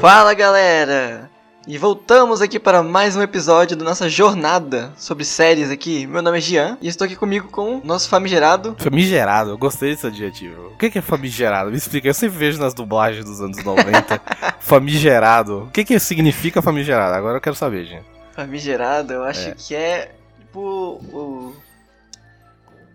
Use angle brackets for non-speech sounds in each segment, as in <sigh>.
Fala galera! E voltamos aqui para mais um episódio da nossa jornada sobre séries aqui. Meu nome é Gian e estou aqui comigo com o nosso famigerado. Famigerado, eu gostei desse adjetivo. O que é famigerado? Me explica, eu sempre vejo nas dublagens dos anos 90. <laughs> famigerado. O que, que significa famigerado? Agora eu quero saber, Gian. Famigerado, eu acho é. que é tipo o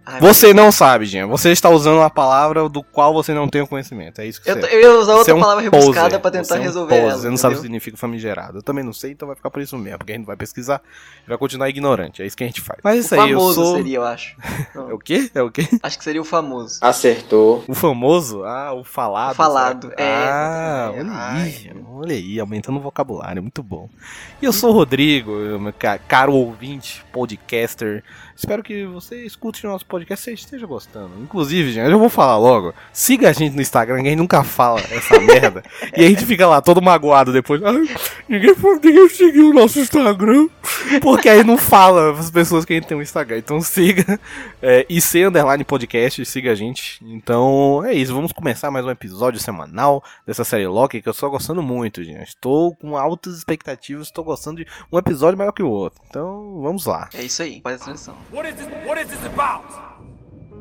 Ai, você não sabe, Jean. Você está usando uma palavra do qual você não tem o conhecimento. É isso que eu, você Eu ia usar outra é um palavra rebuscada para tentar você é um resolver ela. Você não sabe o que significa famigerado. Eu também não sei, então vai ficar por isso mesmo. Porque a gente vai pesquisar e vai continuar ignorante. É isso que a gente faz. Mas isso o aí, famoso eu sou... seria, eu acho. <laughs> é o quê? É o quê? Acho que seria o famoso. Acertou. O famoso? Ah, o falado. O falado, certo? é. Ah, olha aí, olha aí, aumentando o vocabulário, muito bom. E eu sou o Rodrigo, meu caro ouvinte, podcaster. Espero que você escute o nosso podcast e esteja gostando. Inclusive, gente, eu vou falar logo. Siga a gente no Instagram, gente nunca fala essa <laughs> merda. E a gente fica lá todo magoado depois. Ai, ninguém, ninguém seguiu o nosso Instagram. Porque aí não fala as pessoas que a gente tem um Instagram. Então siga. É, IC Underline Podcast, siga a gente. Então é isso. Vamos começar mais um episódio semanal dessa série Loki que eu estou gostando muito, gente. Estou com altas expectativas. Estou gostando de um episódio maior que o outro. Então vamos lá. É isso aí. Faz a transição. What is this? What is this about?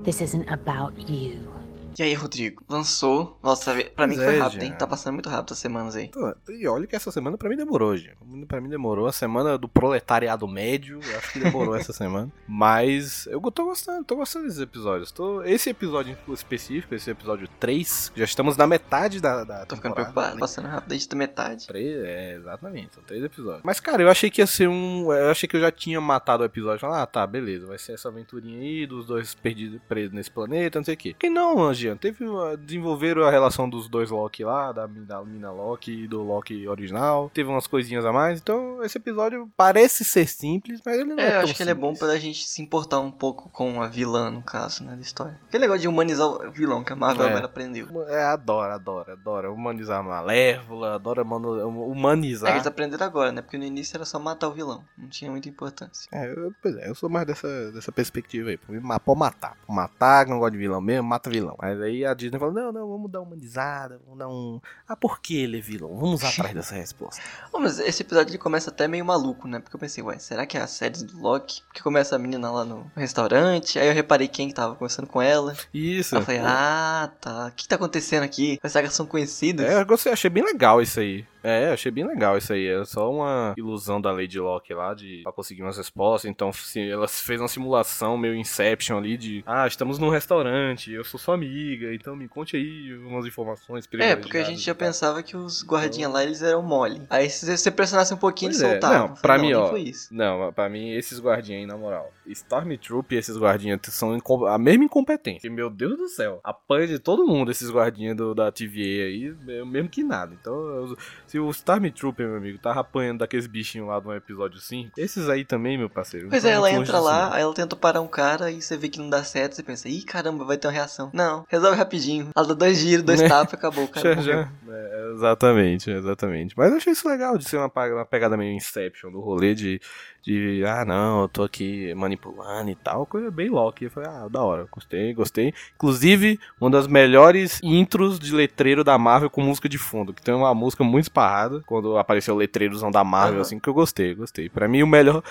This isn't about you. E aí, Rodrigo, lançou. Nossa, pra mim foi é, rápido, hein? Tá passando muito rápido as semanas aí. E olha que essa semana pra mim demorou, gente. Pra mim demorou. A semana do proletariado médio, acho que demorou essa <laughs> semana. Mas eu tô gostando, tô gostando desses episódios. Tô... Esse episódio específico, esse episódio 3, já estamos na metade da. da tô ficando preocupado, né? passando rápido desde a metade. 3, é, exatamente, são três episódios. Mas, cara, eu achei que ia ser um. Eu achei que eu já tinha matado o episódio. Falei, ah, tá, beleza, vai ser essa aventurinha aí dos dois perdidos presos nesse planeta, não sei o quê. Que não, Angie Jean, teve uma, desenvolveram a relação dos dois Loki lá, da, da mina Loki e do Loki original. Teve umas coisinhas a mais. Então, esse episódio parece ser simples, mas ele não é, é eu acho que simples. ele é bom pra gente se importar um pouco com a vilã, no caso, né, da história. Aquele negócio de humanizar o vilão que a Marvel é. aprendeu. É, adora, adora, adora. Humanizar a Malévola, adora humanizar. É, eles aprenderam agora, né? Porque no início era só matar o vilão. Não tinha muita importância. É, eu, pois é, eu sou mais dessa, dessa perspectiva aí. Pode matar. Matar, não gosta de vilão mesmo, mata vilão. Mas aí a Disney falou: não, não, vamos dar uma humanizada, vamos dar um. Ah, por que ele é vilão? Vamos atrás dessa resposta. mas esse episódio ele começa até meio maluco, né? Porque eu pensei, ué, será que é a série do Loki? Porque começa a menina lá no restaurante, aí eu reparei quem que tava conversando com ela. Isso. Eu falei, ah, tá. O que tá acontecendo aqui? Será que são conhecidas? É, eu gostei, achei bem legal isso aí. É, achei bem legal isso aí. É só uma ilusão da Lady Locke lá de pra conseguir umas respostas. Então, se ela fez uma simulação meio Inception ali de ah, estamos num restaurante, eu sou sua amiga, então me conte aí umas informações É, porque a gente já pensava que os guardinhas então... lá eles eram mole. Aí se você pressionasse um pouquinho, eles é. soltavam. Não, pra mim, ó. Não, pra mim, esses guardinhas aí, na moral. Stormtroop e esses guardinhas são a mesma incompetência. Meu Deus do céu. Apanha de todo mundo esses guardinhas do, da TVA aí, mesmo que nada. Então, eu, se o Stormtrooper, meu amigo, tava apanhando daqueles bichinhos lá do episódio 5, esses aí também, meu parceiro. Pois é, ela entra lá, assim. aí ela tenta parar um cara e você vê que não dá certo, você pensa, ih, caramba, vai ter uma reação. Não, resolve rapidinho. Ela dá dois giros, dois <laughs> tapas, acabou, cara. Já, já. É, exatamente, exatamente. Mas eu achei isso legal de ser uma, uma pegada meio Inception do rolê de de ah não, eu tô aqui manipulando e tal, coisa bem Loki. Eu falei, ah, da hora, gostei, gostei. Inclusive, uma das melhores intros de letreiro da Marvel com música de fundo, que tem uma música muito esparrada, quando apareceu o letreirozão da Marvel, uhum. assim, que eu gostei, gostei. Pra mim, o melhor,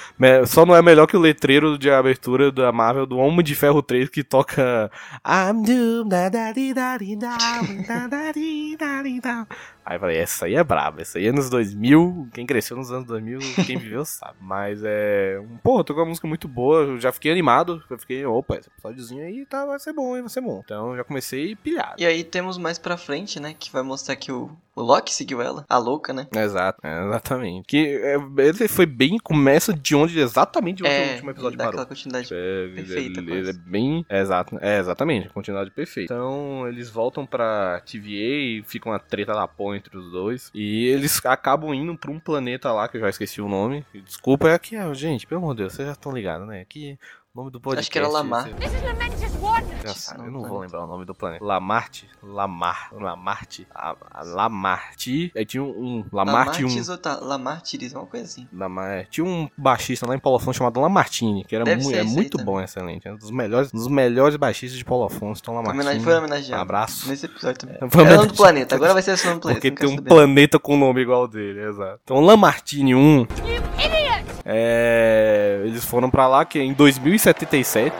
só não é melhor que o letreiro de abertura da Marvel do Homem de Ferro 3, que toca I'm doomed, Aí eu falei, essa aí é braba, essa aí é nos 2000, quem cresceu nos anos 2000, quem viveu sabe. Mas é. Tô com uma música muito boa, eu já fiquei animado, eu fiquei, opa, esse episódiozinho aí tá, vai ser bom, vai ser bom. Então já comecei pilhado. E aí temos mais pra frente, né, que vai mostrar que o, o Loki seguiu ela, a louca, né? Exato, é, exatamente. Que é, ele foi bem, começa de onde exatamente de onde é, o último episódio parou. aquela continuidade é, perfeita. Ele, ele, é bem, é, exato, é exatamente, continuidade perfeita. Então eles voltam pra TVA e ficam uma treta da porra entre os dois. E eles acabam indo pra um planeta lá, que eu já esqueci o nome. Desculpa, é aqui, gente, pelo amor de Deus, vocês já estão ligados, né? Aqui, o nome do podcast. Acho que era Lamar. Esse sabe, nome eu não vou planeta. lembrar o nome do planeta. Lamarte, Lamar, Lamarte, a- a Lamarte. Aí tinha um, um Lamarte um. Lamartis ou tá? Lamartiris, uma coisa assim. Lamar, é, tinha um baixista lá em Paulo Afonso chamado Lamartine, que era Deve mu ser é muito também. bom, excelente. É um dos melhores, um dos melhores baixistas de Paulo Afonso, então Homenagem, Lamartine. foi homenageado. Um abraço. Nesse episódio também. Foi Era o nome do planeta, agora vai ser esse nome do planeta. Porque não tem um saber. planeta com nome igual dele, exato. Então, Lamartine 1. É, eles foram pra lá que é em 2077.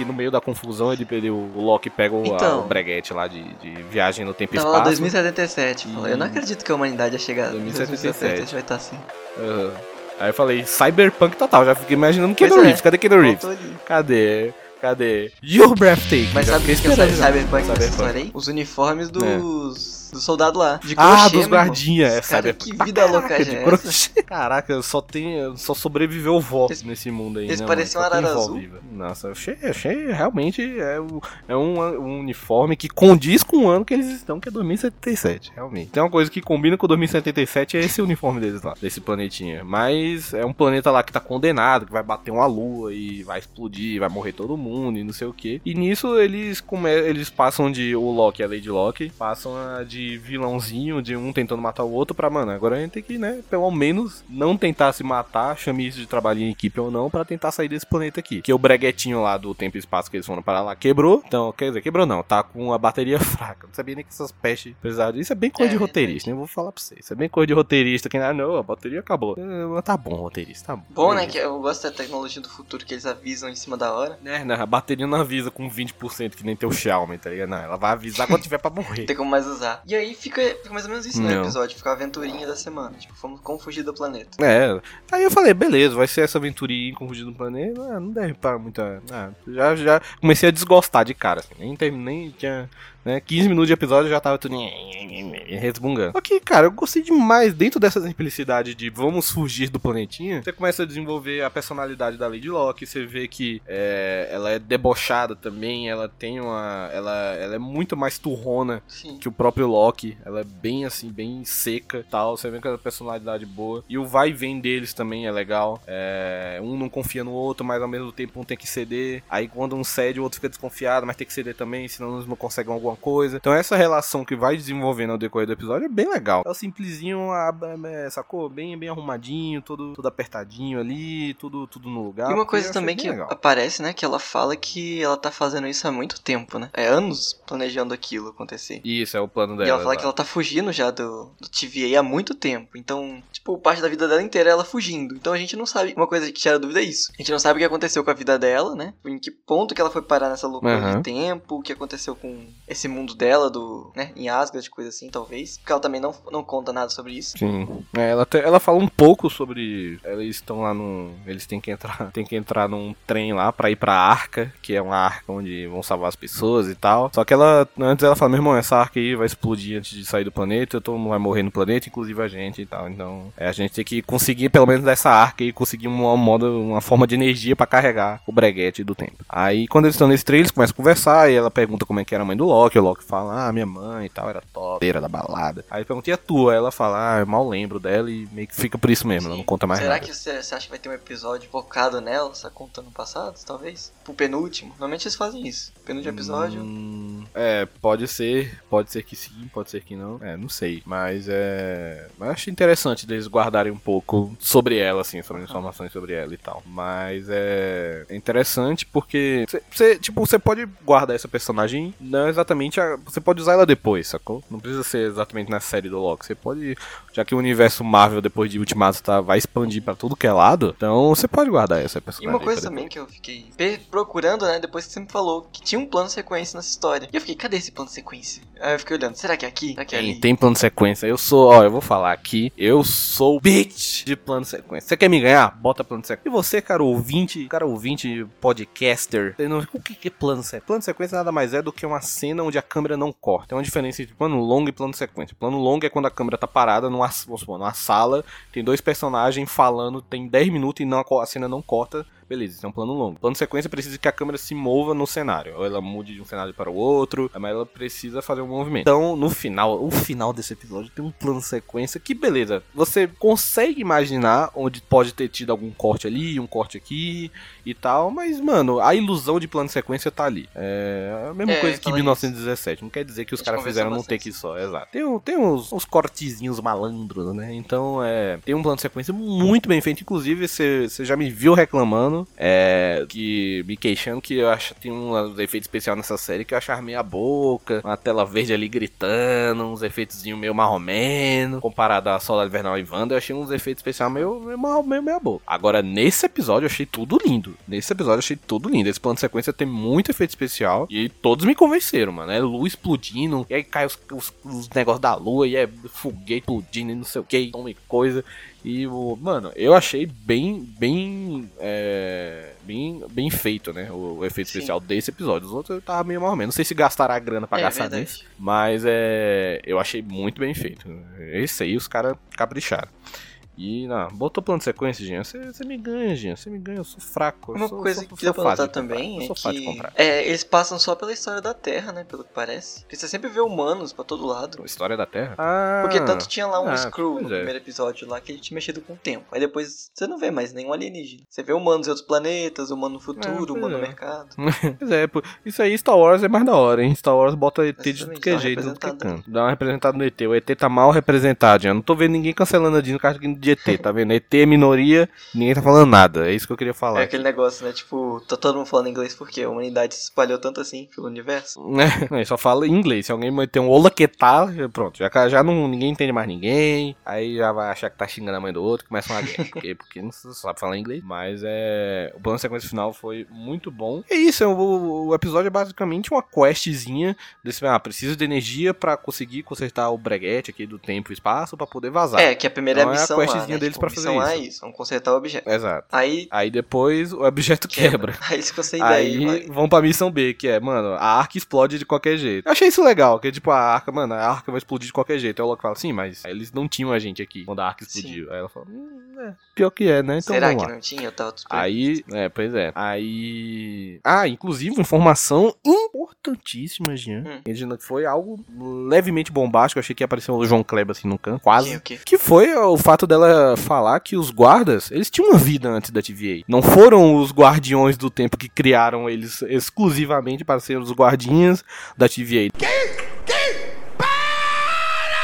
Aqui no meio da confusão, ele, ele, o Loki pega o, a- Então. o breguete lá de, de viagem no tempo e lá espaço. 2077. fala, Eu não acredito que a humanidade ia chegar. 2077. vai estar assim. Aham. Aí eu falei, Cyberpunk total, já fiquei imaginando Keanu Pois é. Reeves. Cadê Keanu Reeves? Cadê? Cadê? You're breathtaking. Mas sabe o que que é esperando já. Cyberpunk Cyberpunk. Os uniformes dos. Do soldado lá. De Ah, crochê, dos meu irmão. guardinha, é Cara, Cyberpunk. que vida louca Caraca, de é crochê. <laughs> Caraca, só tem. Só sobreviveu o Eles- nesse mundo aí. eles né, pareciam arara vó azul. viva. Nossa, eu achei, achei realmente é, é um, um uniforme que condiz com o ano que eles estão, que é 2077, realmente. Tem uma coisa que combina com 2077 é esse uniforme deles lá, desse planetinha. Mas é um planeta lá que tá condenado, que vai bater uma lua e vai explodir, vai morrer todo mundo e não sei o que. E nisso eles come, eles passam de o Loki e a Lady Loki, passam a de vilãozinho, de um tentando matar o outro pra, mano, agora a gente tem que, né, pelo menos não tentar se matar, chame isso de trabalho em equipe ou não, pra tentar sair desse planeta aqui. Que o breguetinho lá do tempo e espaço que eles foram parar lá quebrou. Então, quer dizer, quebrou não, tá com a bateria <laughs> fraca. Não sabia nem que essas pestes precisavam disso. Isso é bem coisa É, de roteirista, né? Vou falar pra vocês. Isso é bem coisa de roteirista, que, ah, não, a bateria acabou. É, tá bom, roteirista, tá bom. Bom, né? Beleza. Que eu gosto da tecnologia do futuro que eles avisam em cima da hora. É, né, a bateria não avisa com 20% que nem teu Xiaomi, tá ligado? Não, ela vai avisar quando tiver pra morrer. Não tem como mais usar. E aí fica, fica mais ou menos isso no Não. episódio. Fica a aventurinha da semana. Tipo, fomos como fugir do planeta. É, aí eu falei, beleza, vai ser essa aventurinha com fugir do planeta, ah, não deve para muita. Ah, já, já comecei a desgostar de cara, assim, nem terminei, tinha né, 15 minutos de episódio já tava tudo resmungando. Só que, cara, eu gostei demais dentro dessa simplicidade de vamos fugir do planetinha. Você começa a desenvolver a personalidade da Lady Locke, você vê que é, ela é debochada também, ela tem uma. Ela, ela é muito mais turrona Sim. que o próprio Loki. Ela é bem assim, bem seca e tal. Você vê que ela tem personalidade boa. E o vai e vem deles também é legal. É, um não confia no outro, mas ao mesmo tempo um tem que ceder. Aí quando um cede, o outro fica desconfiado, mas tem que ceder também, senão eles não conseguem alguma coisa. Então essa relação que vai desenvolvendo ao decorrer do episódio é bem legal. É o simplesinho, a- é, sacou? Bem, bem arrumadinho, todo, tudo apertadinho ali, tudo, tudo no lugar. E uma coisa também que legal. aparece, né? Que ela fala que ela tá fazendo isso há muito tempo, né? É anos planejando aquilo acontecer. Isso, é o plano dela. e ela fala que ela tá fugindo já do, do TVA há muito tempo. Então, tipo, parte da vida dela inteira é ela fugindo. Então a gente não sabe. Uma coisa que tira dúvida é isso. A gente não sabe o que aconteceu com a vida dela, né? Em que ponto que ela foi parar nessa loucura Aham. de tempo. O que aconteceu com esse mundo dela, do. né? Em Asgard, coisa assim, talvez. Porque ela também não, não conta nada sobre isso. Sim. É, ela, te- ela fala um pouco sobre. Eles estão lá no. Eles têm que entrar. <laughs> Tem que entrar num trem lá pra ir pra arca, que é uma arca onde vão salvar as pessoas e tal. Só que ela. Antes ela fala, meu irmão, essa arca aí vai explodir antes de sair do planeta, todo mundo vai morrer no planeta, inclusive a gente e tal. Então, é, a gente tem que conseguir, pelo menos dessa arca aí, conseguir uma, moda, uma forma de energia pra carregar o breguete do tempo. Aí quando eles estão nesse trem, eles começam a conversar e ela pergunta como é que era a mãe do Loki. O Loki fala, ah, minha mãe e tal, era top, era da balada. Aí pergunta, e a tua? Ela fala, ah, eu mal lembro dela e meio que fica por isso mesmo, ela não conta mais Será nada. que você, acha que vai ter um episódio focado nela, só contando passado, talvez? Pro penúltimo? Normalmente eles fazem isso. Penúltimo episódio. Hum, é, pode ser, pode ser que sim, pode ser que não. É, não sei. Mas é. Mas eu acho interessante deles guardarem um pouco sobre ela, assim, sobre informações sobre ela e tal. Mas é. É interessante porque. Você, tipo, você pode guardar essa personagem não exatamente. A, você pode usar ela depois, sacou? Não precisa ser exatamente na série do Loki. Você pode. Já que o universo Marvel, depois de Ultimato, tá, vai expandir pra tudo que é lado. Então você pode guardar essa E personagem. uma coisa também que eu fiquei procurando, né, depois que você me falou que tinha um plano sequência nessa história. E eu fiquei, cadê esse plano sequência? Aí eu fiquei olhando, será que é aqui? Será que é ali? tem plano sequência. Eu sou, ó, eu vou falar aqui. Eu sou bitch de plano sequência. Você quer me ganhar? Bota plano sequência. E você, cara ouvinte, cara ouvinte, podcaster, não- o que é plano sequência? Plano sequência nada mais é do que uma cena onde a câmera não corta. Tem uma diferença entre plano longo e plano sequência. Plano longo é quando a câmera tá parada numa, supor, numa sala, tem dois personagens falando, tem 10 minutos e não, a cena não corta beleza, isso é um plano longo. Plano sequência precisa que a câmera se mova no cenário, ou ela mude de um cenário para o outro, mas ela precisa fazer um movimento. Então, no final, o final desse episódio tem um plano sequência que, beleza, você consegue imaginar onde pode ter tido algum corte ali, um corte aqui e tal, mas, mano, a ilusão de plano sequência tá ali. É a mesma É, coisa que fala 1917, não quer dizer que os caras fizeram num take só, exato. Tem, tem uns, uns cortezinhos malandros, né? Então, é, tem um plano de sequência muito bem feito, inclusive você já me viu reclamando, é, que me queixando que eu acho tem uns efeitos especiais nessa série que eu achava meia boca, uma tela verde ali gritando, uns efeitos meio marromeno, comparado a Soldado Invernal e Wanda, eu achei uns efeitos especiais meio, meio, marrom- meio meia boca. Agora, nesse episódio eu achei tudo lindo. Nesse episódio eu achei tudo lindo. Esse plano de sequência tem muito efeito especial e todos me convenceram, mano. É luz explodindo, e aí cai os, os, os negócios da lua, e é foguete explodindo e não sei o que, tome coisa. E, o, mano, eu achei bem, bem, é, bem, bem feito, né? O, o efeito Sim. especial desse episódio. Os outros eu tava meio mal menos. Não sei se gastaram a grana pra É gastar verdade. nisso, mas é, eu achei muito bem feito. Esse aí os caras capricharam. E, não, botou plano de sequência, Jean. Você você me ganha, Jean. Você me ganha, eu sou fraco. eu Uma sou, coisa sou, que notar de comprar. também Eu é de que é, eles passam só pela história da Terra, né? Pelo que parece. Porque você sempre vê humanos pra todo lado. História da Terra? Ah, Porque tanto tinha lá um ah, Screw no é. primeiro episódio lá que ele tinha mexido com o tempo. Aí depois você não vê mais nenhum alienígena. Você vê humanos em outros planetas, humano no futuro, pois humano no é. mercado. <laughs> Pois é, isso aí Star Wars é mais da hora, hein? Star Wars bota ET de tudo que é uma jeito, tudo que é canto. Dá uma representada no ET. O ET tá mal representado, já. Não tô vendo ninguém cancelando a Disney no caso de ET, tá vendo? ET é minoria, ninguém tá falando nada. É isso que eu queria falar. É aquele negócio, né? Tipo, tá todo mundo falando inglês porque a humanidade se espalhou tanto assim pelo universo. <laughs> Né? Ele só fala inglês. Se alguém meter um olá que tal, pronto. Já, já não, ninguém entende mais ninguém. Aí já vai achar que tá xingando a mãe do outro, começa uma guerra. Porque, porque não sabe falar inglês. Mas é. O plano de sequência final foi muito bom. E é isso, é o, o episódio é basicamente uma questzinha desse. Ah, preciso de energia pra conseguir consertar o breguete aqui do tempo e espaço pra poder vazar. É, que a primeira Então é a missão questzinha né? deles tipo, a fazer é isso. isso, vamos consertar o objeto. Exato. Aí Aí depois o objeto <laughs> quebra. quebra. Aí eles conseguem. Aí vão pra missão B, que é, mano, a arca explode de qualquer jeito. Eu achei isso legal, que tipo, a arca, mano, a arca vai explodir de qualquer jeito. Aí o Loki fala, sim, mas eles não tinham a gente aqui quando a arca explodiu. Aí ela fala, hum, é, pior que é, né? Então Será que não tinha? Eu tava. Aí, é, pois é. Aí. Ah, inclusive, informação importantíssima, Jean. Hum. Foi algo levemente bombástico. Eu achei que ia aparecer o João Kleber assim no canto, quase. Quê? Que foi o fato dela falar que os guardas, eles tinham uma vida antes da TVA. Não foram os guardiões do tempo que criaram eles exclusivamente para ser os guardinhas da TVA.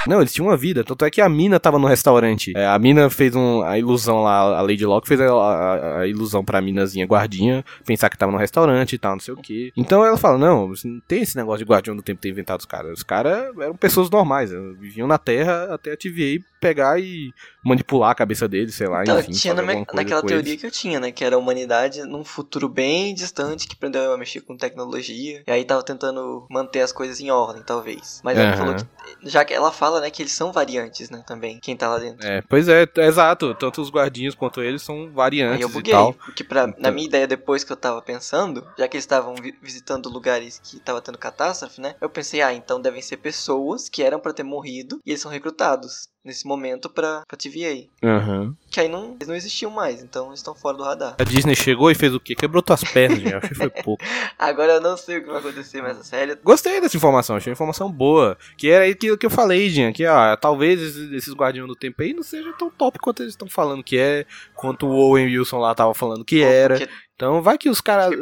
Não, eles tinham uma vida. Tanto é que a mina tava no restaurante. É, a mina fez um, a ilusão lá, a Lady Locke fez a, a- a ilusão pra minazinha guardinha pensar que tava no restaurante e tal, não sei o que. Então ela fala: Não, não tem esse negócio de guardião do tempo ter inventado os caras. Os caras eram pessoas normais. Viviam na Terra até a TVA pegar e manipular a cabeça deles, sei lá, Então, enfim. tinha na naquela teoria eles. que eu tinha, né? Que era a humanidade num futuro bem distante que aprendeu a mexer com tecnologia. E aí tava tentando manter as coisas em ordem, talvez. Mas ela Aham. falou que. Já que ela fala, né, que eles são variantes, né, também. Quem tá lá dentro. É, pois é, exato. Tanto os guardinhos quanto eles são Aí variantes eu e buguei, tal. porque pra, na Então- minha ideia, depois que eu tava pensando, já que eles estavam vi- visitando lugares que tava tendo catástrofe, né? Eu pensei, ah, então devem ser pessoas que eram pra ter morrido e eles são recrutados nesse momento pra, pra TVA. Aham. Que aí não, eles não existiam mais, então eles estão fora do radar. A Disney chegou e fez o quê? Quebrou tuas pernas, gente. Acho que foi pouco. <laughs> Agora eu não sei o que vai acontecer mais na série. Gostei dessa informação, achei uma informação boa. Que era aquilo que eu falei, Jean, que ó, talvez esses, Guardiões do Tempo aí não sejam tão top quanto eles estão falando que é, quanto o Owen Wilson lá tava falando que era. Porque Então vai que os caras.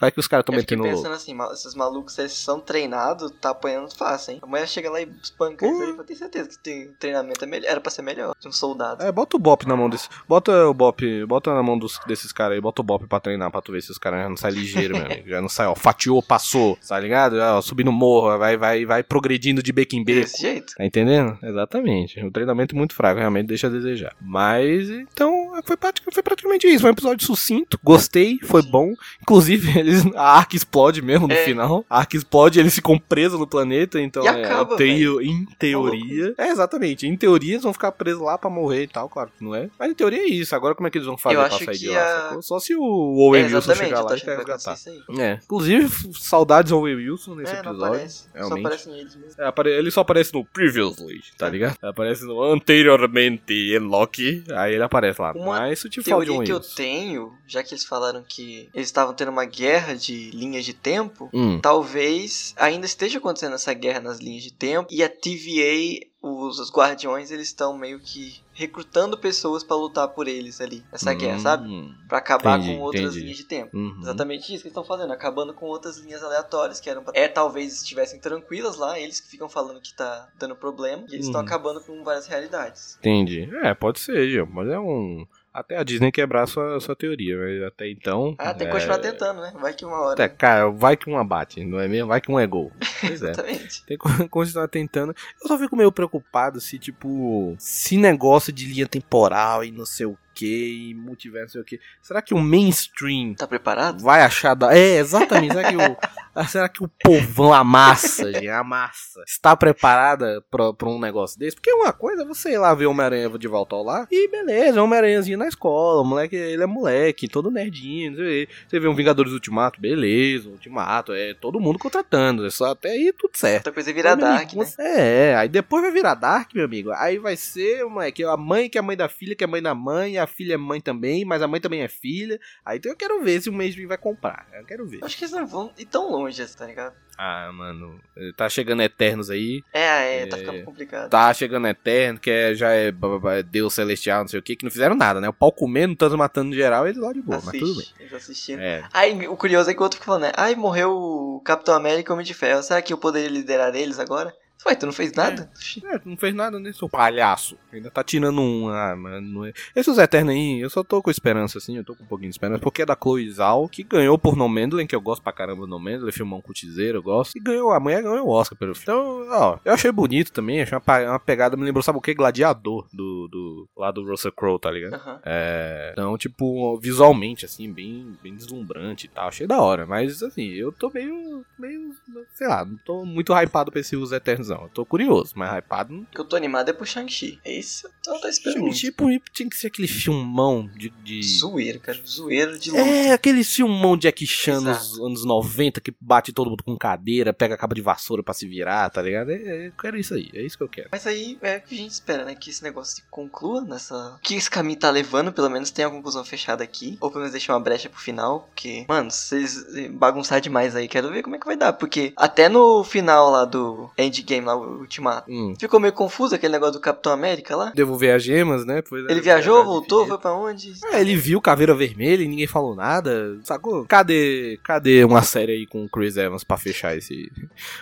Vai que os caras estão metendo louco. pensando assim, mal- esses malucos, se eles são treinados, tá apanhando fácil, hein? A mulher chega lá e espanca Uh. isso aí, eu tenho certeza que tem treinamento é melhor, era pra ser melhor, de um soldado. É, bota o Bop na mão desse. Bota o Bop. Bota na mão dos, desses caras aí. Bota o Bop pra treinar pra tu ver se os caras já não saem ligeiro, meu amigo. <laughs> Já não sai, ó. Fatiou, passou. Tá ligado? Ó, subindo morro, vai, vai, vai progredindo de beco em beco. Desse jeito. Tá entendendo? Exatamente. Um treinamento muito fraco, realmente deixa a desejar. Mas, então, foi, foi praticamente isso. Foi um episódio sucinto, gostei, foi bom. Inclusive, <laughs> eles, a arca explode mesmo no É. final. A arca explode, eles ficam presos no planeta, então E é, acaba, teo- em teoria. É, exatamente. Em teoria, eles vão ficar presos lá pra morrer e tal, claro que não é. Mas em teoria é isso. Agora como é que eles vão fazer Eu pra sair de lá? a-? Só se o Owen É, Wilson chegar lá e resgatar. É, inclusive, saudades Owen Wilson nesse é, episódio. aparece. Só realmente. aparecem eles mesmo. É, apare- ele só aparece no Previously, tá ligado? Aparece no Anteriormente em Loki. Aí ele aparece lá. Uma Uma Mas isso te teoria que eu tenho, já que eles falaram que eles estavam tendo uma guerra de linhas de tempo, Hum. talvez ainda esteja acontecendo essa guerra nas linhas de tempo e a TVA, os, os guardiões, eles estão meio que recrutando pessoas pra lutar por eles ali, nessa guerra, sabe? Hum. Pra acabar Entendi, com outras entendi. linhas de tempo. Uhum. Exatamente isso que eles estão fazendo, acabando com outras linhas aleatórias que eram pra... É, talvez estivessem tranquilas lá, eles que ficam falando que tá dando problema, e eles estão Uhum. acabando com várias realidades. Entendi. É, pode ser, Gil, mas é um. Até a Disney quebrar sua, sua teoria, mas até então. Ah, tem que é... continuar tentando, né? Vai que uma hora. Até, cara, vai que uma bate, não é mesmo? Vai que um é gol. <laughs> Pois é. Exatamente. Tem que <laughs> continuar tentando. Eu só fico meio preocupado se, tipo, se negócio de linha temporal e não sei o que, e multiverso, não sei o que. Será que o mainstream Tá preparado? vai achar da. É, exatamente. Será que o, <laughs> será que o povão, a massa, gente, a massa, está preparada pra, pra um negócio desse? Porque uma coisa é você ir lá ver o Homem-Aranha de volta ao lar e beleza, Homem-Aranhazinho na escola, o moleque, ele é moleque, todo nerdinho, quê. Você vê um Vingadores Ultimato, beleza, Ultimato, é todo mundo contratando, é só até aí tudo certo. Outra coisa é virar amigo, Dark, né? É, aí depois vai virar Dark, meu amigo. Aí vai ser, moleque, a mãe que é mãe da filha, que é mãe da mãe, a filha é mãe também, mas a mãe também é filha. Aí então eu quero ver se o mainstream vai comprar. Eu quero ver. Acho que eles não vão ir tão longe, tá ligado? Ah, mano, tá chegando Eternos aí. É, é, tá É. ficando complicado. Tá chegando Eterno, que é, já é b- b- Deus Celestial, não sei o que, que não fizeram nada, né? O pau comendo, tanto matando geral, eles lá de boa, mas tudo bem. Assiste, eles assistiram. É, Aí, o curioso é que o outro fica falando, né? Ai, morreu o Capitão América e o Homem de Ferro. Será que eu poderia liderar eles agora? Ué, tu não fez nada? É, tu não fez nada, né, seu palhaço? Ainda tá tirando um. Ah, mano. É... Esses Eternos aí, eu só tô com esperança, assim, eu tô com um pouquinho de esperança, porque é da Chloe Zhao, que ganhou por No Mandalorian, que eu gosto pra caramba do No Mandalorian, filmão com eu gosto, e ganhou, a mulher ganhou o Oscar pelo filme. Então, ó, eu achei bonito também, achei uma, uma pegada, me lembrou, sabe o que? Gladiador, do, do, lá do Russell Crowe, tá ligado? Aham. É, então, tipo, visualmente, assim, bem, bem deslumbrante e tal. Achei da hora. Mas, assim, eu tô meio, meio, sei lá, não tô muito hypado pra esse Os Eternos, Eu tô curioso, mas hypado não O que eu tô animado é pro Shang-Chi. É isso? Então eu tô esperando. Tipo, tinha que ser aquele filmão de. de... Zoeiro, cara. Zoeiro de luta. É, aquele filmão Jack Chan nos anos 90 que bate todo mundo com cadeira, pega a capa de vassoura pra se virar, tá ligado? É, é, eu quero isso aí, é isso que eu quero. Mas aí é o que a gente espera, né? Que esse negócio se conclua nessa. O que esse caminho tá levando, pelo menos tenha a conclusão fechada aqui. Ou pelo menos deixar uma brecha pro final. Porque, mano, se eles bagunçar demais aí, quero ver como é que vai dar. Porque até no final lá do Endgame, lá, o Ultimato, Hum. ficou meio confuso aquele negócio do Capitão América lá. Devolver as gemas, né? Pois é, Ele viajou, voltou, foi pra onde? É, ele viu Caveira Vermelha e ninguém falou nada, sacou? Cadê, cadê uma série aí com o Chris Evans pra fechar esse...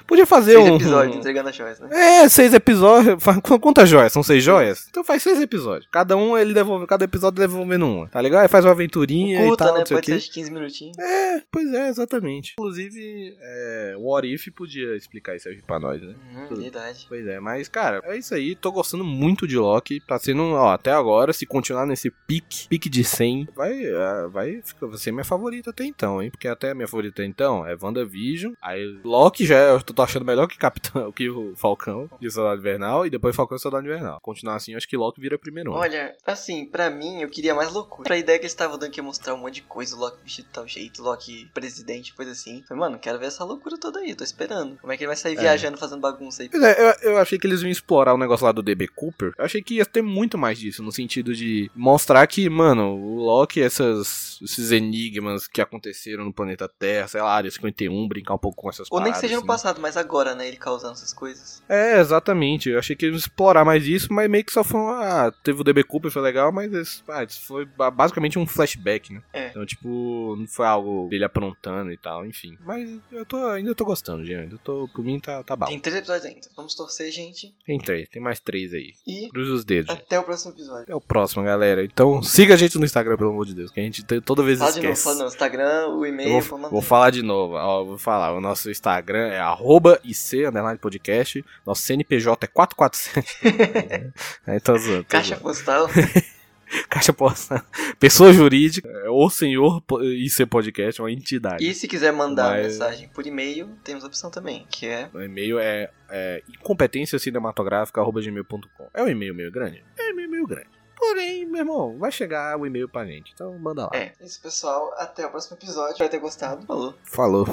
Podia fazer Seis um... episódios entregando as joias, né? É, seis episódios. Quantas joias? São seis joias? Então faz seis episódios. Cada um ele devolve, cada episódio devolvendo uma. Tá ligado? Aí faz uma aventurinha e tal, né? Pode ser de 15 minutinhos. É, pois é, exatamente. Inclusive, é, o What If podia explicar isso aí pra nós, né? Hum, Tudo. verdade. Pois é, mas, cara, é isso aí. Tô gostando muito de Loki. Tá sendo, ó, até agora, se continuar nesse pique, pique de 100, vai, ah, vai, vai ser minha favorita até então, hein? Porque até a minha favorita até então é WandaVision. Aí Loki já é, eu tô achando melhor que Capitão, <laughs> que o Falcão de Soldado Invernal. E depois Falcão e Soldado Invernal. Continuar assim, eu acho que Loki vira primeiro. Olha, assim, pra mim, eu queria mais loucura. Pra ideia que eles estavam dando que ia mostrar um monte de coisa, o Loki vestido de tal jeito, o Loki presidente, coisa assim. Falei, mano, quero ver essa loucura toda aí, tô esperando. Como é que ele vai sair É. viajando, fazendo bagunça aí? Pois é, eu, eu achei que eles iam explorar o negócio lá do DB Cooper. Eu achei que ia ter muito mais disso, no sentido de mostrar que, mano, o Loki, essas, esses enigmas que aconteceram no planeta Terra, sei lá, área 51, brincar um pouco com essas Ou nem que paradas, seja no assim. passado, mas agora, né, ele causando essas coisas. É, exatamente. Eu achei que eles iam explorar mais isso, mas meio que só foi. Ah, teve o DB Cooper, foi legal, mas ah, isso foi ba- basicamente um flashback, né? É. Então, tipo, não foi algo dele aprontando e tal, enfim. Mas eu tô, ainda tô gostando, gente. Ainda tô, por mim tá, tá bom. Tem três episódios ainda. Vamos torcer, gente. Tem três, tem mais três aí. E Cruza os dedos. até o próximo episódio. Até o próximo, galera. Então siga a gente no Instagram, pelo amor de Deus, que a gente toda vez Fala de novo, esquece. fala no Instagram, o e-mail, vou, vou falar de novo, ó, vou falar. O nosso Instagram é arroba IC, underline podcast. Nosso CNPJ é 447. <laughs> é, zoando, tô Caixa postal. <laughs> <laughs> Caixa postal. Pessoa jurídica, é, o senhor po- IC podcast, uma entidade. e se quiser mandar Mas- mensagem por e-mail, temos a opção também, que é O e-mail é, é incompetenciacinematográfica.gmail.com. É um e-mail meio grande? É um e-mail meio grande. Porém, meu irmão, vai chegar o e-mail pra gente. Então manda lá. É, isso pessoal, até o próximo episódio. Espero ter gostado. Falou. Falou.